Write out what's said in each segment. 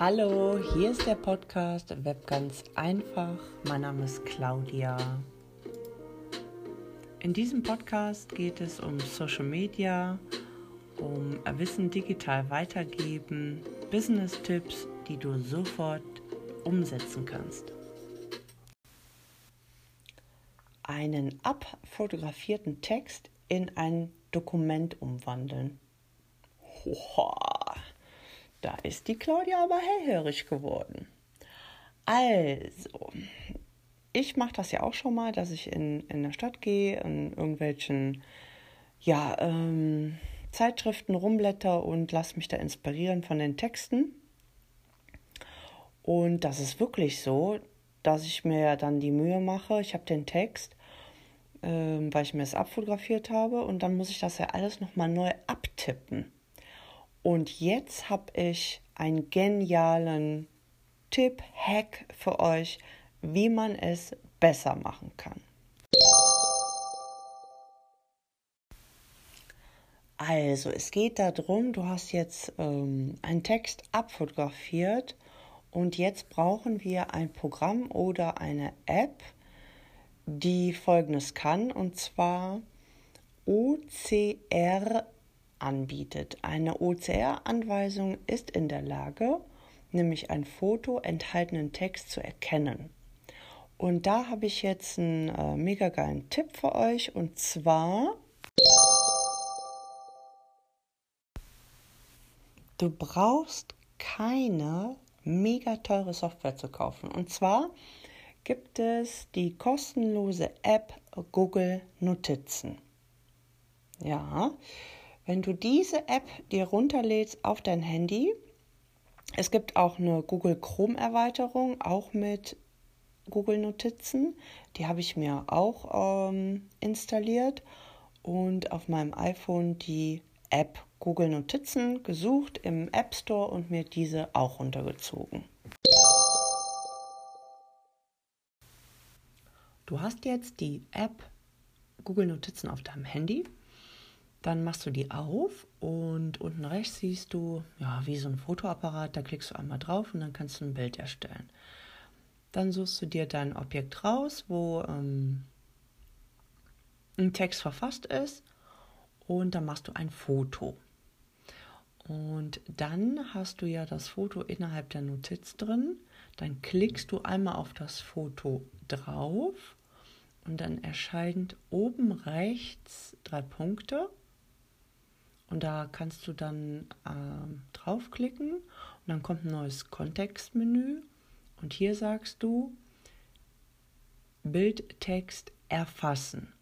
Hallo, hier ist der Podcast Web ganz einfach. Mein Name ist Claudia. In diesem Podcast geht es um Social Media, um Wissen digital weitergeben, Business-Tipps, die du sofort umsetzen kannst. Einen abfotografierten Text in ein Dokument umwandeln. Hoha, da ist die Claudia aber hellhörig geworden. Also, ich mache das ja auch schon mal, dass ich in, in der Stadt gehe, in irgendwelchen ja, ähm, Zeitschriften rumblätter und lasse mich da inspirieren von den Texten. Und das ist wirklich so, dass ich mir dann die Mühe mache, ich habe den Text, ähm, weil ich mir das abfotografiert habe und dann muss ich das ja alles nochmal neu abtippen. Und jetzt habe ich einen genialen Tipp, Hack für euch, wie man es besser machen kann. Also, es geht darum, du hast jetzt ähm, einen Text abfotografiert und jetzt brauchen wir ein Programm oder eine App, die folgendes kann, und zwar OCR anbietet. Eine OCR-Anweisung ist in der Lage, nämlich ein Foto enthaltenen Text zu erkennen. Und da habe ich jetzt einen äh, mega geilen Tipp für euch und zwar du brauchst keine mega teure Software zu kaufen. Und zwar gibt es die kostenlose App Google Notizen. Ja, wenn du diese App dir runterlädst auf dein Handy, es gibt auch eine Google Chrome Erweiterung, auch mit Google Notizen. Die habe ich mir auch ähm, installiert und auf meinem iPhone die App Google Notizen gesucht im App Store und mir diese auch runtergezogen. Du hast jetzt die App Google Notizen auf deinem Handy dann machst du die auf und unten rechts siehst du, ja, wie so ein Fotoapparat, da klickst du einmal drauf und dann kannst du ein Bild erstellen. Dann suchst du dir dein Objekt raus, wo ähm, ein Text verfasst ist und dann machst du ein Foto. Und dann hast du ja das Foto innerhalb der Notiz drin. Dann klickst du einmal auf das Foto drauf und dann erscheint oben rechts drei Punkte und da kannst du dann äh, draufklicken und dann kommt ein neues Kontextmenü. Und hier sagst du Bildtext erfassen.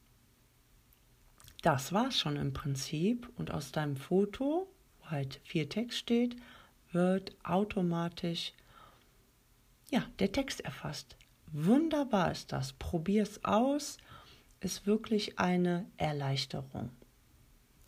Das war's schon im Prinzip. Und aus deinem Foto, wo halt viel Text steht, wird automatisch ja, der Text erfasst. Wunderbar ist das. Probier's aus. Ist wirklich eine Erleichterung.